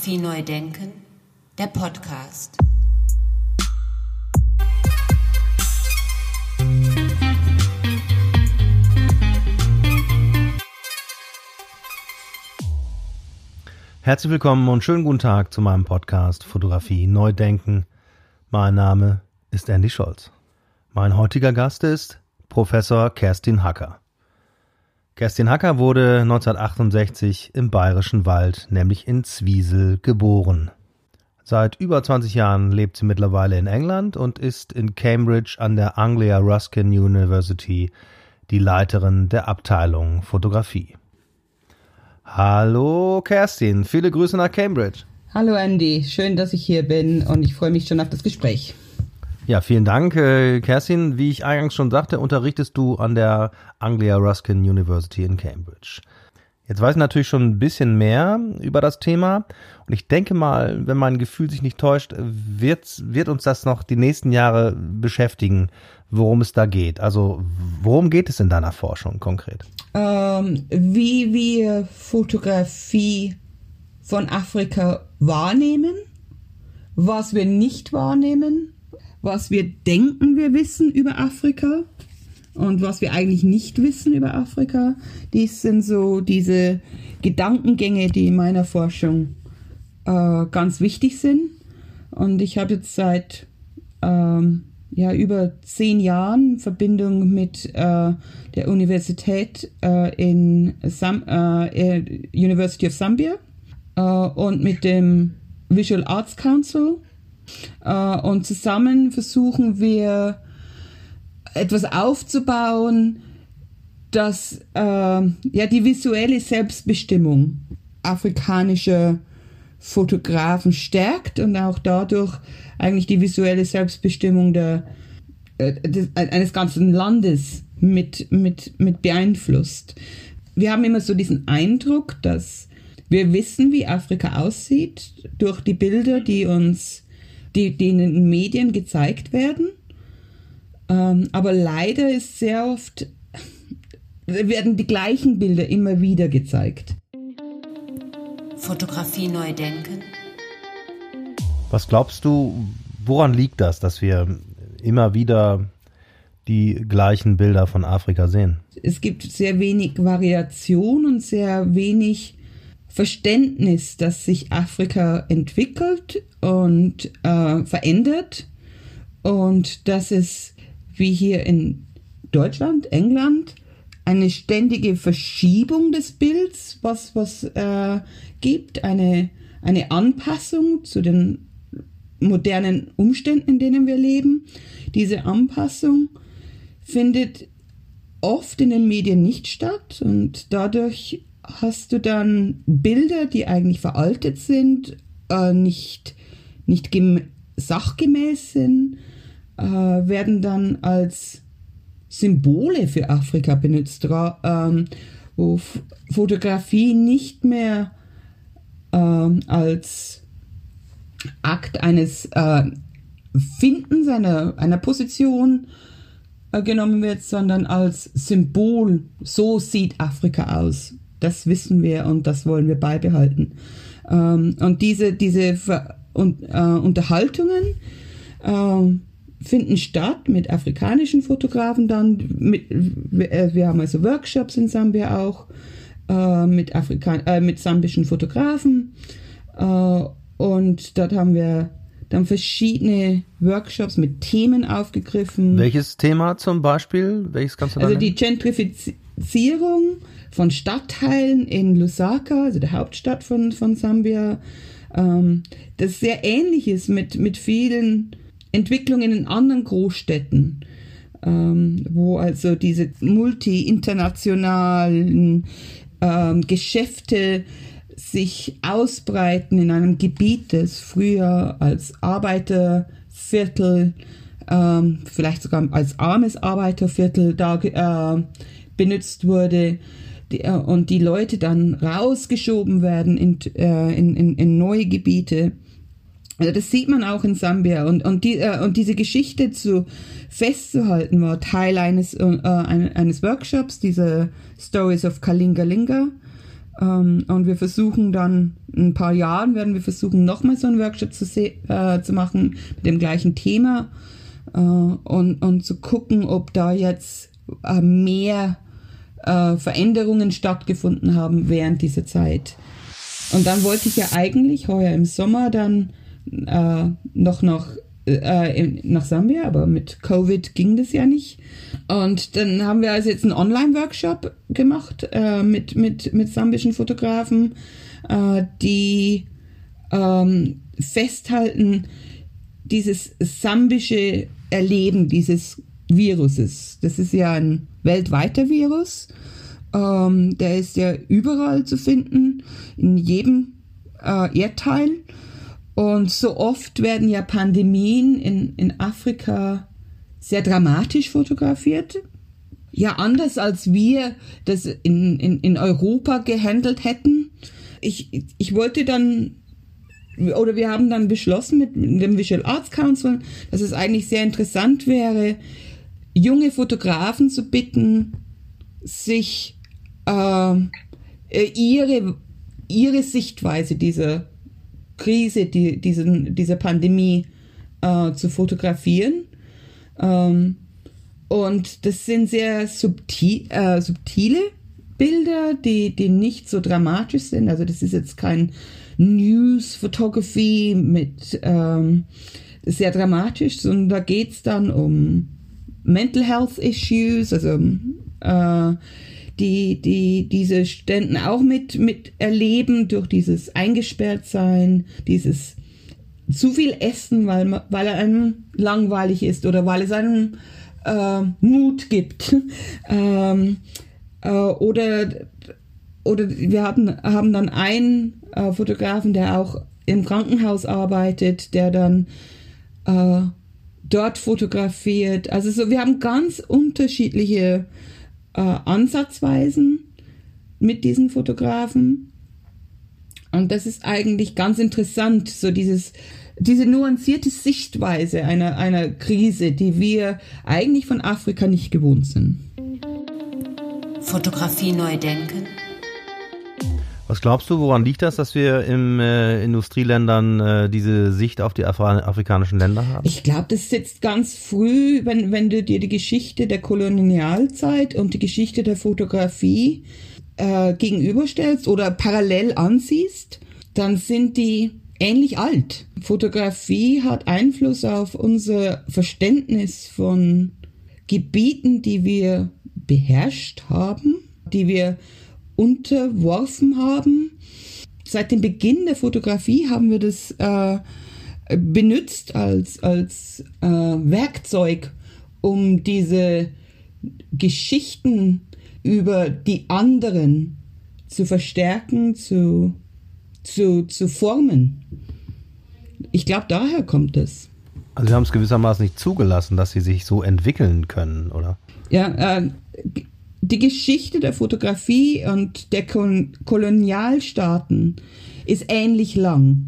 Fotografie neu denken, der Podcast. Herzlich willkommen und schönen guten Tag zu meinem Podcast Fotografie neu denken. Mein Name ist Andy Scholz. Mein heutiger Gast ist Professor Kerstin Hacker. Kerstin Hacker wurde 1968 im Bayerischen Wald, nämlich in Zwiesel, geboren. Seit über 20 Jahren lebt sie mittlerweile in England und ist in Cambridge an der Anglia Ruskin University die Leiterin der Abteilung Fotografie. Hallo Kerstin, viele Grüße nach Cambridge. Hallo Andy, schön, dass ich hier bin und ich freue mich schon auf das Gespräch. Ja, vielen Dank, äh, Kerstin. Wie ich eingangs schon sagte, unterrichtest du an der Anglia Ruskin University in Cambridge. Jetzt weiß ich natürlich schon ein bisschen mehr über das Thema und ich denke mal, wenn mein Gefühl sich nicht täuscht, wird, wird uns das noch die nächsten Jahre beschäftigen, worum es da geht. Also worum geht es in deiner Forschung konkret? Ähm, wie wir Fotografie von Afrika wahrnehmen, was wir nicht wahrnehmen was wir denken, wir wissen über Afrika und was wir eigentlich nicht wissen über Afrika. Dies sind so diese Gedankengänge, die in meiner Forschung äh, ganz wichtig sind. Und ich habe jetzt seit ähm, ja, über zehn Jahren Verbindung mit äh, der Universität äh, in Sam äh, University of Zambia äh, und mit dem Visual Arts Council äh, und zusammen versuchen wir etwas aufzubauen, das äh, ja die visuelle Selbstbestimmung afrikanischer Fotografen stärkt und auch dadurch eigentlich die visuelle Selbstbestimmung der, äh, des, eines ganzen Landes mit, mit, mit beeinflusst. Wir haben immer so diesen Eindruck, dass wir wissen, wie Afrika aussieht durch die Bilder, die uns die, die in den Medien gezeigt werden. Ähm, aber leider ist sehr oft, werden die gleichen Bilder immer wieder gezeigt. Fotografie neu denken. Was glaubst du, woran liegt das, dass wir immer wieder die gleichen Bilder von Afrika sehen? Es gibt sehr wenig Variation und sehr wenig Verständnis, dass sich Afrika entwickelt und äh, verändert und dass es wie hier in Deutschland, England, eine ständige Verschiebung des Bilds, was was äh, gibt, eine eine Anpassung zu den modernen Umständen, in denen wir leben. Diese Anpassung findet oft in den Medien nicht statt und dadurch hast du dann Bilder, die eigentlich veraltet sind, äh, nicht, nicht sachgemäß sind, äh, werden dann als Symbole für Afrika benutzt, ähm, wo F Fotografie nicht mehr äh, als Akt eines äh, Findens einer, einer Position äh, genommen wird, sondern als Symbol, so sieht Afrika aus. Das wissen wir und das wollen wir beibehalten. Ähm, und diese, diese Ver und, äh, Unterhaltungen äh, finden statt mit afrikanischen Fotografen dann. Mit, äh, wir haben also Workshops in Sambia auch äh, mit, Afrikan äh, mit sambischen Fotografen. Äh, und dort haben wir dann verschiedene Workshops mit Themen aufgegriffen. Welches Thema zum Beispiel? Welches kannst du Also die Gentrifizierung von Stadtteilen in Lusaka, also der Hauptstadt von, von Sambia, ähm, das sehr ähnlich ist mit, mit vielen Entwicklungen in anderen Großstädten, ähm, wo also diese multi-internationalen ähm, Geschäfte sich ausbreiten in einem Gebiet, das früher als Arbeiterviertel, ähm, vielleicht sogar als armes Arbeiterviertel da äh, benutzt wurde die, äh, und die Leute dann rausgeschoben werden in, äh, in, in, in neue Gebiete. Also das sieht man auch in Sambia und, und, die, äh, und diese Geschichte zu festzuhalten war Teil eines, äh, eines Workshops, diese Stories of Kalingalinga, Ähm, und wir versuchen dann, in ein paar Jahren werden wir versuchen, nochmal so einen Workshop zu, äh, zu machen mit dem gleichen Thema äh, und, und zu gucken, ob da jetzt äh, mehr äh, Veränderungen stattgefunden haben während dieser Zeit. Und dann wollte ich ja eigentlich heuer im Sommer dann äh, noch nach, äh, nach Sambia, aber mit Covid ging das ja nicht. Und dann haben wir also jetzt einen Online-Workshop gemacht äh, mit, mit, mit sambischen Fotografen, äh, die ähm, festhalten, dieses sambische Erleben dieses Viruses. Das ist ja ein weltweiter Virus. Ähm, der ist ja überall zu finden, in jedem äh, Erdteil. Und so oft werden ja Pandemien in, in Afrika sehr dramatisch fotografiert. Ja, anders als wir das in, in, in Europa gehandelt hätten. Ich, ich wollte dann, oder wir haben dann beschlossen mit dem Visual Arts Council, dass es eigentlich sehr interessant wäre, junge Fotografen zu bitten, sich äh, ihre, ihre Sichtweise dieser Krise, die, diesen, dieser Pandemie äh, zu fotografieren. Ähm, und das sind sehr subtil, äh, subtile Bilder, die, die nicht so dramatisch sind. Also das ist jetzt kein News Photography mit ähm, sehr dramatisch, sondern da geht es dann um Mental Health Issues, also äh, die, die diese Ständen auch mit, mit erleben durch dieses Eingesperrtsein, dieses zu viel Essen, weil, weil einem langweilig ist oder weil es einem äh, Mut gibt. ähm, äh, oder, oder wir haben, haben dann einen äh, Fotografen, der auch im Krankenhaus arbeitet, der dann äh, dort fotografiert. Also so, wir haben ganz unterschiedliche äh, Ansatzweisen mit diesen Fotografen. Und das ist eigentlich ganz interessant, so dieses, diese nuancierte Sichtweise einer, einer Krise, die wir eigentlich von Afrika nicht gewohnt sind. Fotografie neu denken was glaubst du, woran liegt das, dass wir in äh, Industrieländern äh, diese Sicht auf die Afri afrikanischen Länder haben? Ich glaube, das sitzt ganz früh, wenn, wenn du dir die Geschichte der Kolonialzeit und die Geschichte der Fotografie äh, gegenüberstellst oder parallel ansiehst, dann sind die ähnlich alt. Fotografie hat Einfluss auf unser Verständnis von Gebieten, die wir beherrscht haben, die wir unterworfen haben. Seit dem Beginn der Fotografie haben wir das äh, benutzt als, als äh, Werkzeug, um diese Geschichten über die anderen zu verstärken, zu, zu, zu formen. Ich glaube, daher kommt es. Also Sie haben es gewissermaßen nicht zugelassen, dass sie sich so entwickeln können, oder? Ja, äh, die Geschichte der Fotografie und der Kolonialstaaten ist ähnlich lang.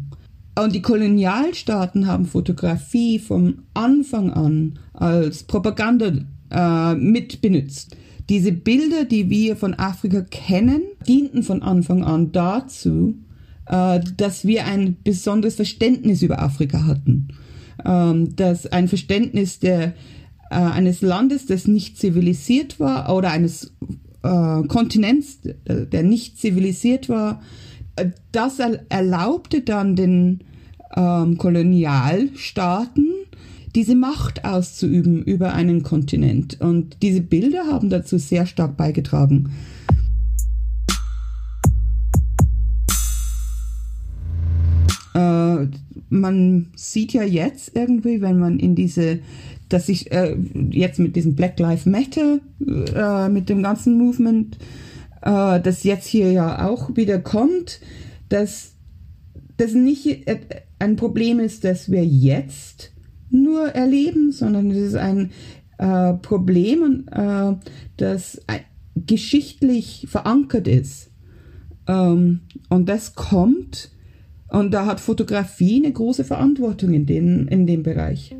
Und die Kolonialstaaten haben Fotografie vom Anfang an als Propaganda äh, mit benutzt. Diese Bilder, die wir von Afrika kennen, dienten von Anfang an dazu, äh, dass wir ein besonderes Verständnis über Afrika hatten. Ähm, dass ein Verständnis der äh, eines Landes, das nicht zivilisiert war, oder eines äh, Kontinents, der nicht zivilisiert war, äh, das erlaubte dann den ähm, Kolonialstaaten, diese Macht auszuüben über einen Kontinent. Und diese Bilder haben dazu sehr stark beigetragen. Äh, man sieht ja jetzt irgendwie, wenn man in diese dass ich äh, jetzt mit diesem Black Lives Matter, äh, mit dem ganzen Movement, äh, das jetzt hier ja auch wieder kommt, dass das nicht äh, ein Problem ist, das wir jetzt nur erleben, sondern es ist ein äh, Problem, äh, das geschichtlich verankert ist. Ähm, und das kommt, und da hat Fotografie eine große Verantwortung in, den, in dem Bereich.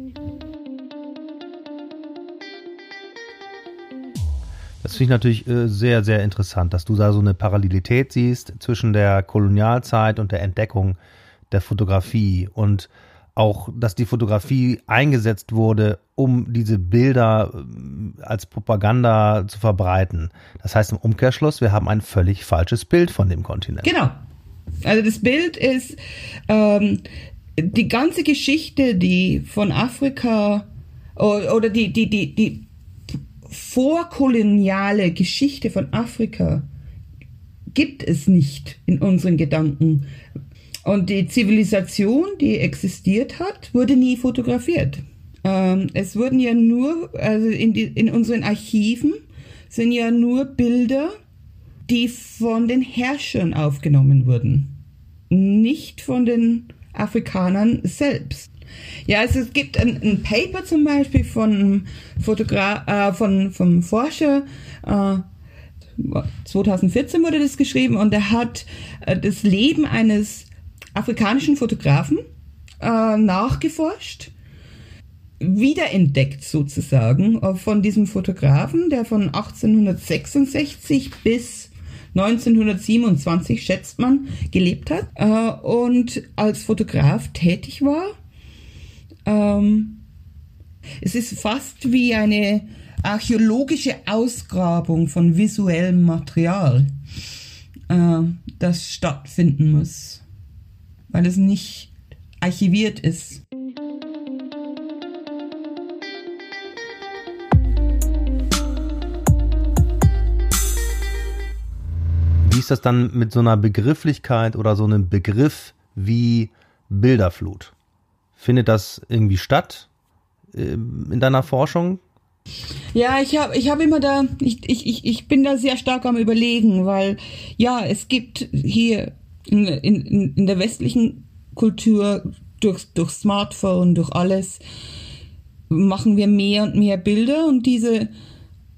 Das finde ich natürlich äh, sehr, sehr interessant, dass du da so eine Parallelität siehst zwischen der Kolonialzeit und der Entdeckung der Fotografie und auch, dass die Fotografie eingesetzt wurde, um diese Bilder äh, als Propaganda zu verbreiten. Das heißt im Umkehrschluss, wir haben ein völlig falsches Bild von dem Kontinent. Genau. Also das Bild ist ähm, die ganze Geschichte, die von Afrika oder die, die, die, die vorkoloniale Geschichte von Afrika gibt es nicht in unseren Gedanken. Und die Zivilisation, die existiert hat, wurde nie fotografiert. Ähm, es wurden ja nur, also in, die, in unseren Archiven sind ja nur Bilder, die von den Herrschern aufgenommen wurden, nicht von den Afrikanern selbst. Ja, also es gibt ein, ein Paper zum Beispiel von Fotogra äh, von vom Forscher. Äh, 2014 wurde das geschrieben und er hat äh, das Leben eines afrikanischen Fotografen äh, nachgeforscht, wiederentdeckt sozusagen äh, von diesem Fotografen, der von 1866 bis 1927 schätzt man gelebt hat äh, und als Fotograf tätig war. Ähm, es ist fast wie eine archäologische Ausgrabung von visuellem Material, äh, das stattfinden muss weil es nicht archiviert ist. Wie ist das dann mit so einer Begrifflichkeit oder so einem Begriff wie Bilderflut? Findet das irgendwie statt ähm, in deiner Forschung? Ja, ich habe ich hab immer da, ich, ich, ich bin da sehr stark am Überlegen, weil ja, es gibt hier in, in, in der westlichen Kultur durch, durch Smartphone, durch alles machen wir mehr und mehr Bilder und diese,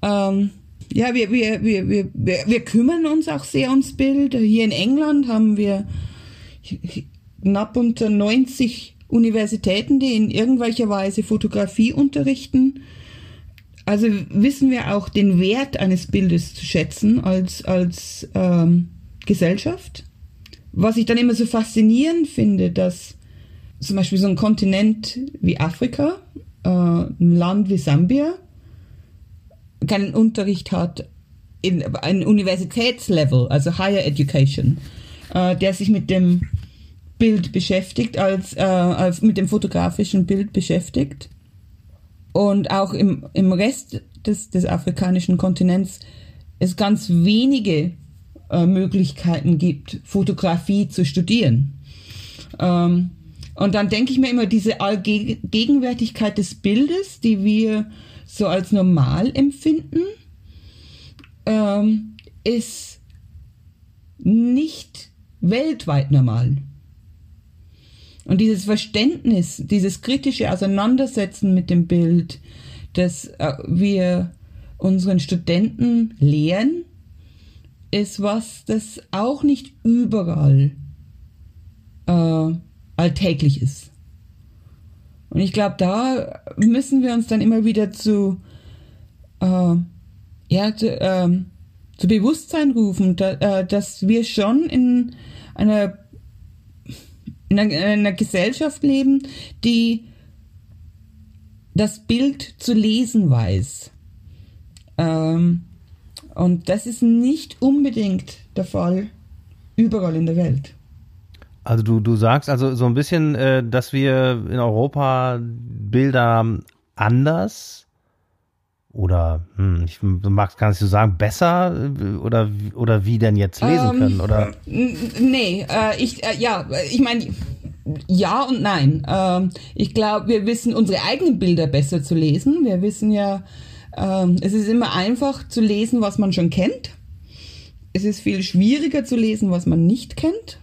ähm, ja, wir, wir, wir, wir, wir kümmern uns auch sehr ums Bild. Hier in England haben wir knapp unter 90 Universitäten, die in irgendwelcher Weise Fotografie unterrichten. Also wissen wir auch den Wert eines Bildes zu schätzen als, als ähm, Gesellschaft was ich dann immer so faszinierend finde, dass zum Beispiel so ein Kontinent wie Afrika, äh, ein Land wie Sambia, keinen Unterricht hat in ein Universitätslevel, also Higher Education, äh, der sich mit dem Bild beschäftigt, als, äh, als mit dem fotografischen Bild beschäftigt. Und auch im, im Rest des, des afrikanischen Kontinents es ganz wenige äh, Möglichkeiten gibt, Fotografie zu studieren. Ähm, und dann denke ich mir immer, diese Allgegenwärtigkeit des Bildes, die wir so als normal empfinden, ähm, ist nicht weltweit normal. Und dieses Verständnis, dieses kritische Auseinandersetzen mit dem Bild, das äh, wir unseren Studenten lehren, ist was, das auch nicht überall äh, alltäglich ist. Und ich glaube, da müssen wir uns dann immer wieder zu, äh, ja, zu, äh, zu Bewusstsein rufen, da, äh, dass wir schon in einer, in einer, in einer Gesellschaft leben, die das Bild zu lesen weiß. Ähm, und das ist nicht unbedingt der Fall überall in der Welt. Also du, du sagst also so ein bisschen, äh, dass wir in Europa Bilder anders oder hm, ich mag gar nicht so sagen, besser äh, oder, oder wie denn jetzt lesen ähm, können, oder? Nee, äh, ich, äh, ja, ich meine, ja und nein. Ähm, ich glaube, wir wissen unsere eigenen Bilder besser zu lesen. Wir wissen ja, ähm, es ist immer einfach zu lesen, was man schon kennt. Es ist viel schwieriger zu lesen, was man nicht kennt.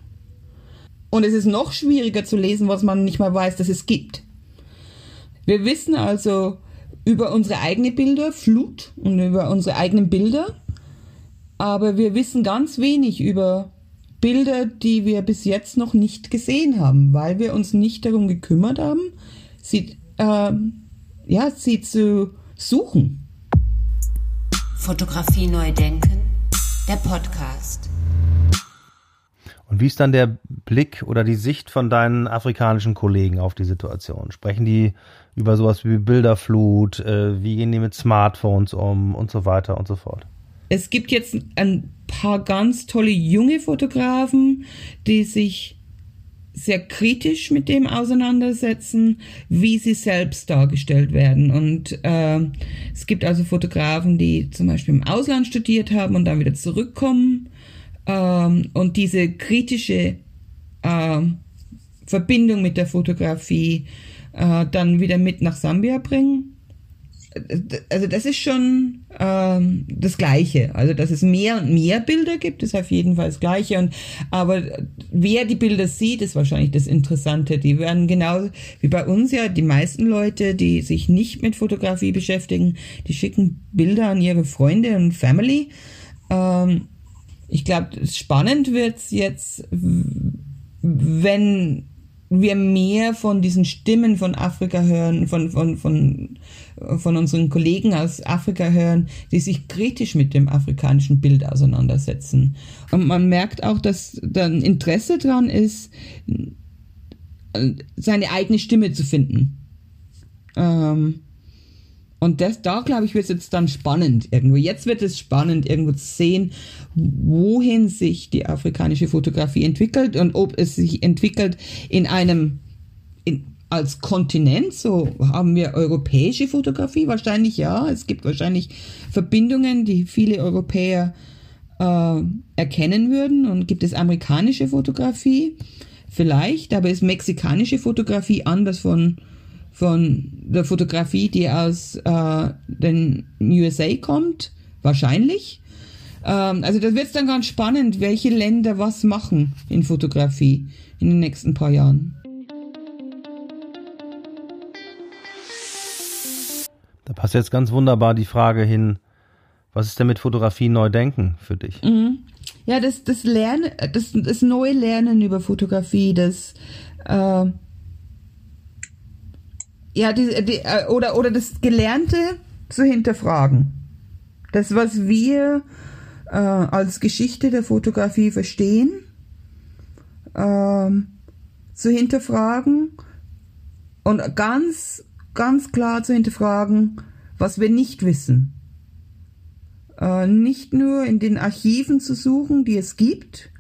Und es ist noch schwieriger zu lesen, was man nicht mal weiß, dass es gibt. Wir wissen also über unsere eigenen Bilder, Flut und über unsere eigenen Bilder, aber wir wissen ganz wenig über Bilder, die wir bis jetzt noch nicht gesehen haben, weil wir uns nicht darum gekümmert haben, sie, äh, ja, sie zu suchen. Fotografie neu denken, der Podcast. Und wie ist dann der Blick oder die Sicht von deinen afrikanischen Kollegen auf die Situation? Sprechen die über sowas wie Bilderflut? Äh, wie gehen die mit Smartphones um und so weiter und so fort? Es gibt jetzt ein paar ganz tolle junge Fotografen, die sich sehr kritisch mit dem auseinandersetzen, wie sie selbst dargestellt werden. Und äh, es gibt also Fotografen, die zum Beispiel im Ausland studiert haben und dann wieder zurückkommen ähm, und diese kritische äh, Verbindung mit der Fotografie äh, dann wieder mit nach Sambia bringen also das ist schon ähm, das Gleiche. Also dass es mehr und mehr Bilder gibt, ist auf jeden Fall das Gleiche. Und aber wer die Bilder sieht, ist wahrscheinlich das Interessante. Die werden genau wie bei uns ja die meisten Leute, die sich nicht mit Fotografie beschäftigen, die schicken Bilder an ihre Freunde und Family. Ähm, ich glaube, spannend wird's jetzt, wenn wir mehr von diesen Stimmen von Afrika hören, von, von, von, von unseren Kollegen aus Afrika hören, die sich kritisch mit dem afrikanischen Bild auseinandersetzen. Und man merkt auch, dass da ein Interesse dran ist, seine eigene Stimme zu finden. Ähm, und das, da glaube ich, wird es jetzt dann spannend irgendwo. Jetzt wird es spannend, irgendwo zu sehen, wohin sich die afrikanische Fotografie entwickelt und ob es sich entwickelt in einem, in, als Kontinent, so haben wir europäische Fotografie, wahrscheinlich ja. Es gibt wahrscheinlich Verbindungen, die viele Europäer äh, erkennen würden. Und gibt es amerikanische Fotografie? Vielleicht, aber ist mexikanische Fotografie anders von von der Fotografie, die aus äh, den USA kommt, wahrscheinlich. Ähm, also das wird dann ganz spannend, welche Länder was machen in Fotografie in den nächsten paar Jahren. Da passt jetzt ganz wunderbar die Frage hin, was ist denn mit Fotografie neu denken für dich? Mhm. Ja, das, das Lernen, das, das neue Lernen über Fotografie, das äh, ja, die, die, äh, oder, oder das Gelernte zu hinterfragen. Das, was wir äh, als Geschichte der Fotografie verstehen, äh, zu hinterfragen und ganz, ganz klar zu hinterfragen, was wir nicht wissen. Äh, nicht nur in den Archiven zu suchen, die es gibt,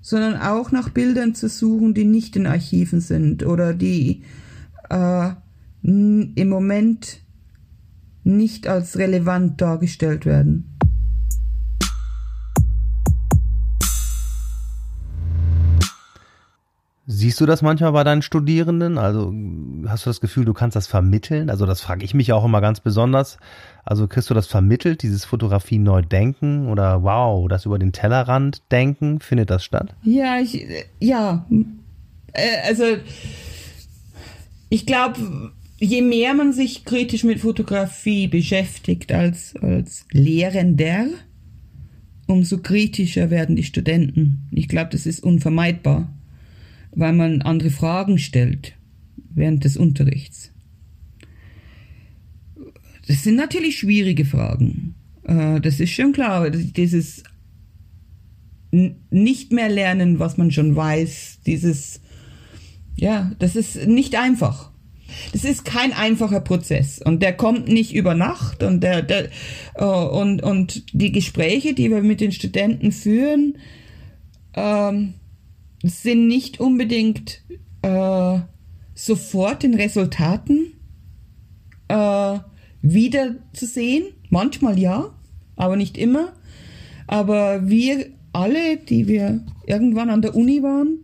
sondern auch nach Bildern zu suchen, die nicht in Archiven sind oder die äh, im Moment nicht als relevant dargestellt werden. Siehst du das manchmal bei deinen Studierenden? Also hast du das Gefühl, du kannst das vermitteln? Also das frage ich mich auch immer ganz besonders. Also kriegst du das vermittelt, dieses Fotografie neu denken oder wow, das über den Tellerrand denken, findet das statt? Ja, ich, ja, äh, also ich glaube, je mehr man sich kritisch mit Fotografie beschäftigt als, als Lehrender, umso kritischer werden die Studenten. Ich glaube, das ist unvermeidbar, weil man andere Fragen stellt während des Unterrichts. Das sind natürlich schwierige Fragen. Äh, das ist schon klar. Dieses nicht mehr lernen, was man schon weiß, dieses, ja, das ist nicht einfach. Das ist kein einfacher Prozess und der kommt nicht über Nacht und der, der äh, und und die Gespräche, die wir mit den Studenten führen, ähm, sind nicht unbedingt äh, sofort in Resultaten äh, wiederzusehen. Manchmal ja, aber nicht immer. Aber wir alle, die wir irgendwann an der Uni waren,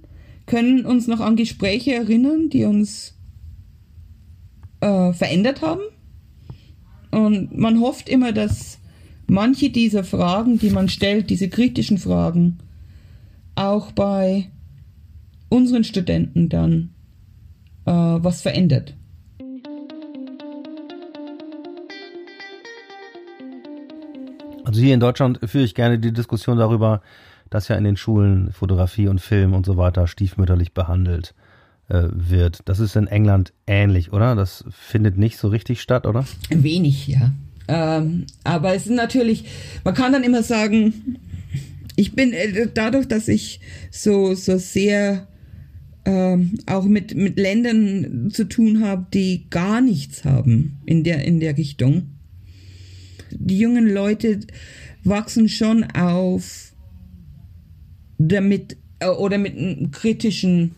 können uns noch an Gespräche erinnern, die uns äh, verändert haben. Und man hofft immer, dass manche dieser Fragen, die man stellt, diese kritischen Fragen, auch bei unseren Studenten dann äh, was verändert. Also hier in Deutschland führe ich gerne die Diskussion darüber, dass ja in den Schulen Fotografie und Film und so weiter stiefmütterlich behandelt äh, wird. Das ist in England ähnlich, oder? Das findet nicht so richtig statt, oder? Wenig, ja. Ähm, aber es ist natürlich, man kann dann immer sagen, ich bin äh, dadurch, dass ich so, so sehr ähm, auch mit, mit Ländern zu tun habe, die gar nichts haben in der, in der Richtung. Die jungen Leute wachsen schon auf damit äh, oder mit einem kritischen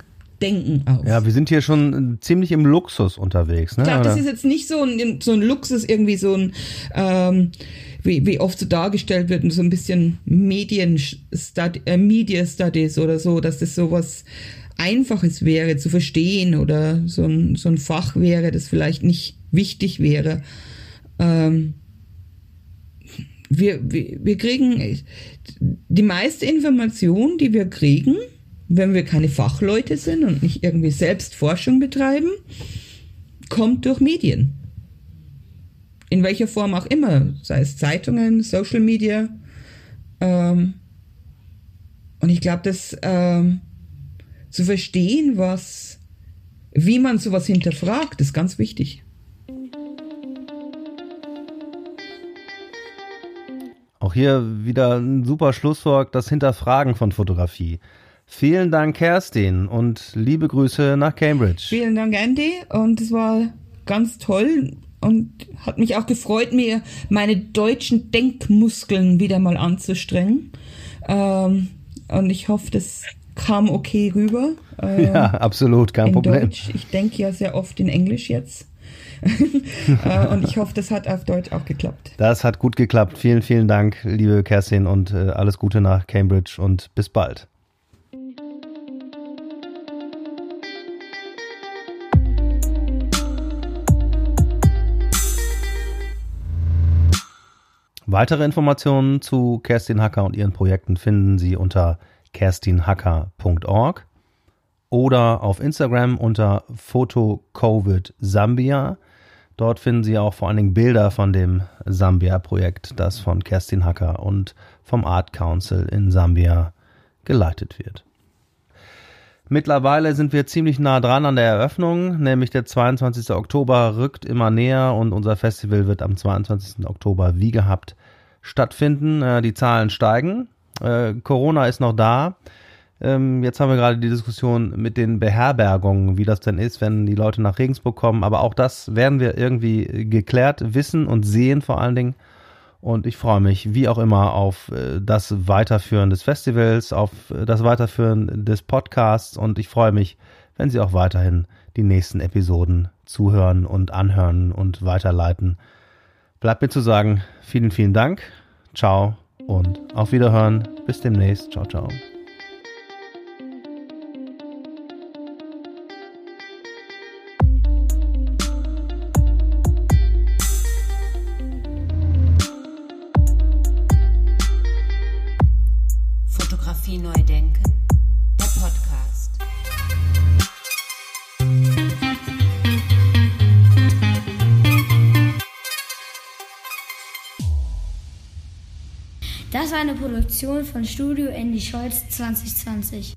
Denken auf. Ja, wir sind hier schon ziemlich im Luxus unterwegs. Ne? Klar, das ist jetzt nicht so ein, so ein Luxus, irgendwie so ein, ähm, wie, wie oft so dargestellt wird, so ein bisschen Medien äh, Media Studies oder so, dass das so was Einfaches wäre zu verstehen oder so ein, so ein Fach wäre, das vielleicht nicht wichtig wäre. Ähm, wir, wir, wir kriegen die meiste Information, die wir kriegen, wenn wir keine Fachleute sind und nicht irgendwie selbst Forschung betreiben, kommt durch Medien. In welcher Form auch immer, sei es Zeitungen, Social Media. Ähm, und ich glaube, dass ähm, zu verstehen, was, wie man sowas hinterfragt, ist ganz wichtig. Auch hier wieder ein super Schlusswort, das Hinterfragen von Fotografie. Vielen Dank, Kerstin, und liebe Grüße nach Cambridge. Vielen Dank, Andy. Und es war ganz toll und hat mich auch gefreut, mir meine deutschen Denkmuskeln wieder mal anzustrengen. Ähm, und ich hoffe, das kam okay rüber. Ähm, ja, absolut, kein Problem. Deutsch. Ich denke ja sehr oft in Englisch jetzt. Äh, und ich hoffe, das hat auf Deutsch auch geklappt. Das hat gut geklappt. Vielen, vielen Dank, liebe Kerstin, und äh, alles Gute nach Cambridge und bis bald. Weitere Informationen zu Kerstin Hacker und ihren Projekten finden Sie unter kerstinhacker.org oder auf Instagram unter Fotocovid Sambia. Dort finden Sie auch vor allen Dingen Bilder von dem Sambia-Projekt, das von Kerstin Hacker und vom Art Council in Sambia geleitet wird. Mittlerweile sind wir ziemlich nah dran an der Eröffnung, nämlich der 22. Oktober rückt immer näher und unser Festival wird am 22. Oktober wie gehabt stattfinden. Äh, die Zahlen steigen. Äh, Corona ist noch da. Ähm, jetzt haben wir gerade die Diskussion mit den Beherbergungen, wie das denn ist, wenn die Leute nach Regensburg kommen. Aber auch das werden wir irgendwie geklärt wissen und sehen vor allen Dingen. Und ich freue mich, wie auch immer, auf äh, das Weiterführen des Festivals, auf äh, das Weiterführen des Podcasts. Und ich freue mich, wenn Sie auch weiterhin die nächsten Episoden zuhören und anhören und weiterleiten. Bleibt mir zu sagen, vielen, vielen Dank. Ciao und auf Wiederhören. Bis demnächst. Ciao, ciao. Von Studio Andy Scholz 2020.